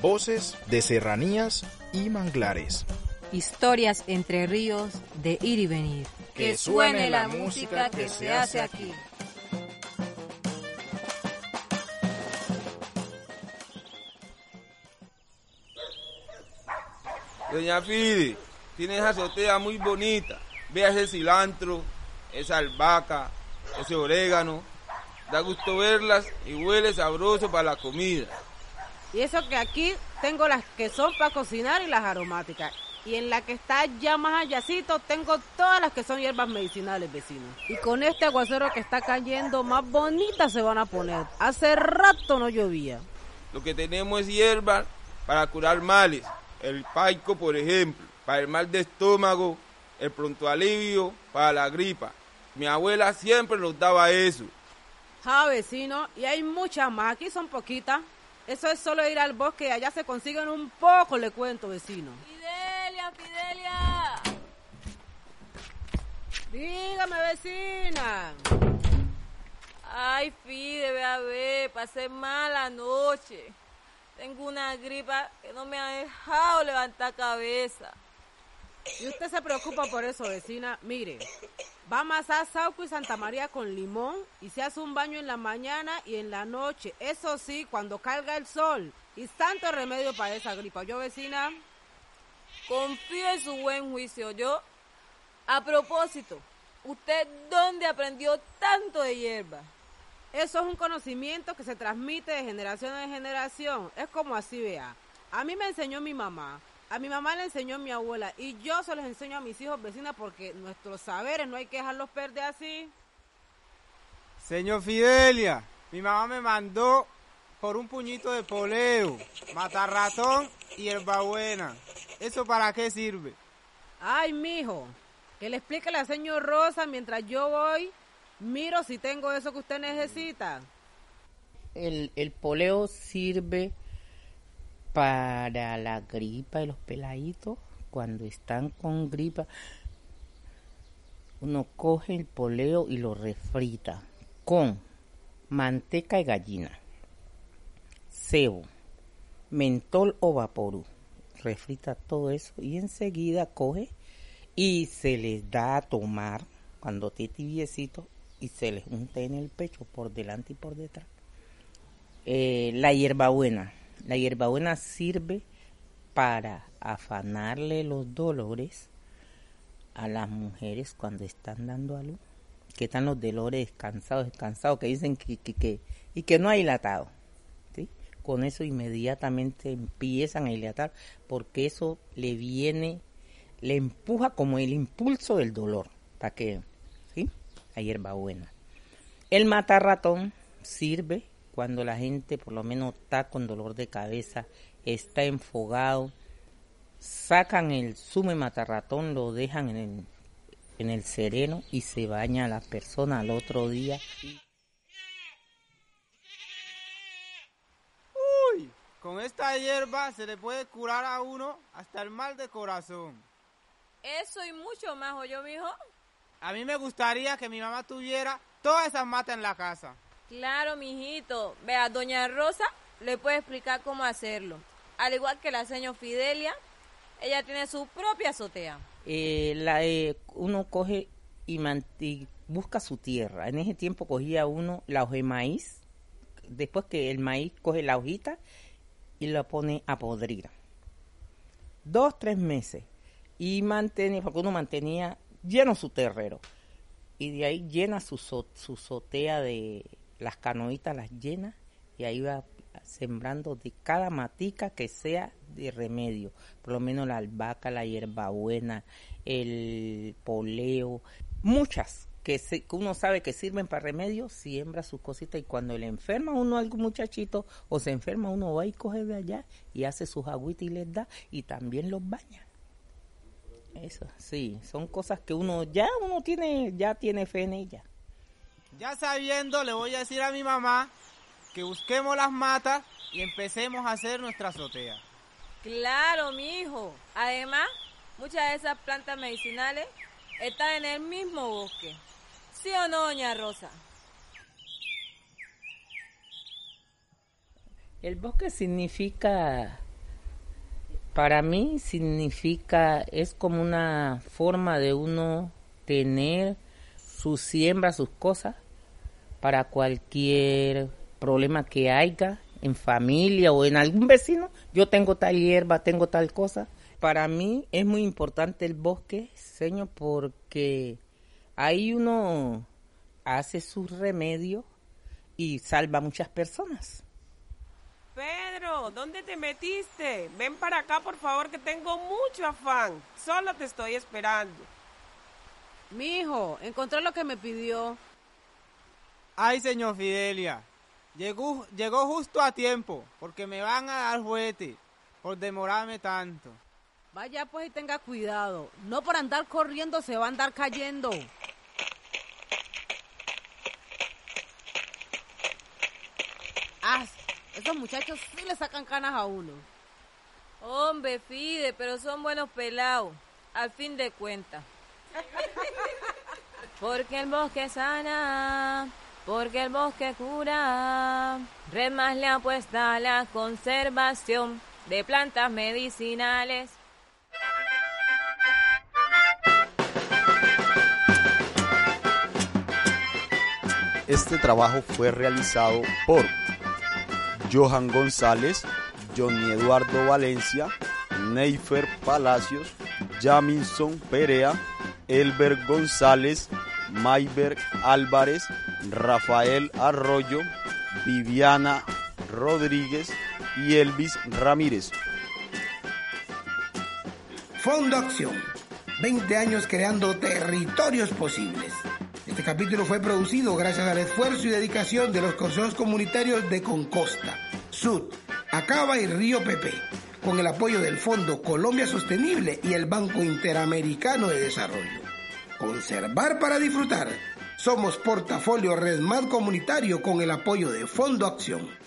Voces de serranías y manglares. Historias entre ríos de ir y venir. Que suene la música que se hace aquí. Doña Fide, tiene esa azotea muy bonita. Vea ese cilantro, esa albahaca, ese orégano. Da gusto verlas y huele sabroso para la comida. Y eso que aquí tengo las que son para cocinar y las aromáticas. Y en la que está ya más allácito tengo todas las que son hierbas medicinales, vecinos. Y con este aguacero que está cayendo, más bonitas se van a poner. Hace rato no llovía. Lo que tenemos es hierba para curar males. El paico, por ejemplo, para el mal de estómago, el pronto alivio, para la gripa. Mi abuela siempre nos daba eso. Ja, vecino, y hay muchas más. Aquí son poquitas. Eso es solo ir al bosque y allá se consiguen un poco, le cuento, vecino. Fidelia, Fidelia. Dígame, vecina. Ay, Fide, ve a ver, pasé mala noche. Tengo una gripa que no me ha dejado levantar cabeza. Y usted se preocupa por eso, vecina. Mire, va a amasar Sauco y Santa María con limón y se hace un baño en la mañana y en la noche. Eso sí, cuando carga el sol. Y tanto remedio para esa gripa. Yo, vecina, Confío en su buen juicio. Yo, a propósito, ¿usted dónde aprendió tanto de hierba? eso es un conocimiento que se transmite de generación en generación. Es como así, vea. A mí me enseñó mi mamá. A mi mamá le enseñó mi abuela. Y yo se los enseño a mis hijos vecinas porque nuestros saberes no hay que dejarlos perder así. Señor Fidelia, mi mamá me mandó por un puñito de poleo, matarratón y hierbabuena. ¿Eso para qué sirve? Ay, mijo, que le explique la señor Rosa mientras yo voy. Miro si tengo eso que usted necesita. El, el poleo sirve para la gripa de los peladitos. Cuando están con gripa, uno coge el poleo y lo refrita con manteca de gallina, cebo, mentol o vaporú. Refrita todo eso y enseguida coge y se les da a tomar cuando esté tibiecito y se les unta en el pecho por delante y por detrás. Eh, la hierbabuena. La hierbabuena sirve para afanarle los dolores a las mujeres cuando están dando a luz, que están los dolores cansados, cansados, que dicen que, que, que- y que no hay dilatado. ¿sí? Con eso inmediatamente empiezan a dilatar, porque eso le viene, le empuja como el impulso del dolor, para que, ¿sí? La hierbabuena. El matarratón sirve cuando la gente por lo menos está con dolor de cabeza, está enfogado, sacan el zumo de matarratón, lo dejan en el, en el sereno y se baña la persona al otro día. Uy, con esta hierba se le puede curar a uno hasta el mal de corazón. Eso y mucho más, ¿oyó, mijo? A mí me gustaría que mi mamá tuviera todas esas matas en la casa. Claro, mijito. Vea, doña Rosa le puede explicar cómo hacerlo. Al igual que la señora Fidelia, ella tiene su propia azotea. Eh, la, eh, uno coge y, busca su tierra. En ese tiempo cogía uno la hoja de maíz, después que el maíz coge la hojita y la pone a podrir. Dos, tres meses. Y mantenía, porque uno mantenía lleno su terrero. Y de ahí llena su, su sotea de las canoitas, las llena y ahí va sembrando de cada matica que sea de remedio. Por lo menos la albahaca, la hierbabuena, el poleo, muchas que, se- que uno sabe que sirven para remedio, siembra sus cositas y cuando le enferma uno a algún muchachito o se enferma uno va y coge de allá y hace sus agüitas y les da y también los baña. Eso, sí, son cosas que uno ya uno tiene ya tiene fe en ella. Ya sabiendo, le voy a decir a mi mamá que busquemos las matas y empecemos a hacer nuestra azotea. Claro, mijo. Además, muchas de esas plantas medicinales están en el mismo bosque. ¿Sí o no, doña Rosa? El bosque significa, para mí significa, es como una forma de uno tener su siembra, sus cosas, para cualquier problema que haya en familia o en algún vecino. Yo tengo tal hierba, tengo tal cosa. Para mí es muy importante el bosque, señor, porque ahí uno hace su remedio y salva a muchas personas. Pedro, ¿dónde te metiste? Ven para acá, por favor, que tengo mucho afán. Solo te estoy esperando. Mi hijo, encontré lo que me pidió. Ay, señor Fidelia, llegó, llegó justo a tiempo, porque me van a dar juguete por demorarme tanto. Vaya pues y tenga cuidado. No por andar corriendo se va a andar cayendo. Ah, esos muchachos sí le sacan canas a uno. Hombre, Fide, pero son buenos pelados, al fin de cuentas. Porque el bosque sana, porque el bosque cura. Red más le apuesta a la conservación de plantas medicinales. Este trabajo fue realizado por Johan González, Johnny Eduardo Valencia, Neifer Palacios, Jamison Perea, Elber González, Mayber Álvarez, Rafael Arroyo, Viviana Rodríguez y Elvis Ramírez. Fondo Acción. 20 años creando territorios posibles. Este capítulo fue producido gracias al esfuerzo y dedicación de los consejos comunitarios de Concosta, Sud, Acaba y Río Pepe, con el apoyo del Fondo Colombia Sostenible y el Banco Interamericano de Desarrollo. Conservar para disfrutar. Somos portafolio Redmad Comunitario con el apoyo de Fondo Acción.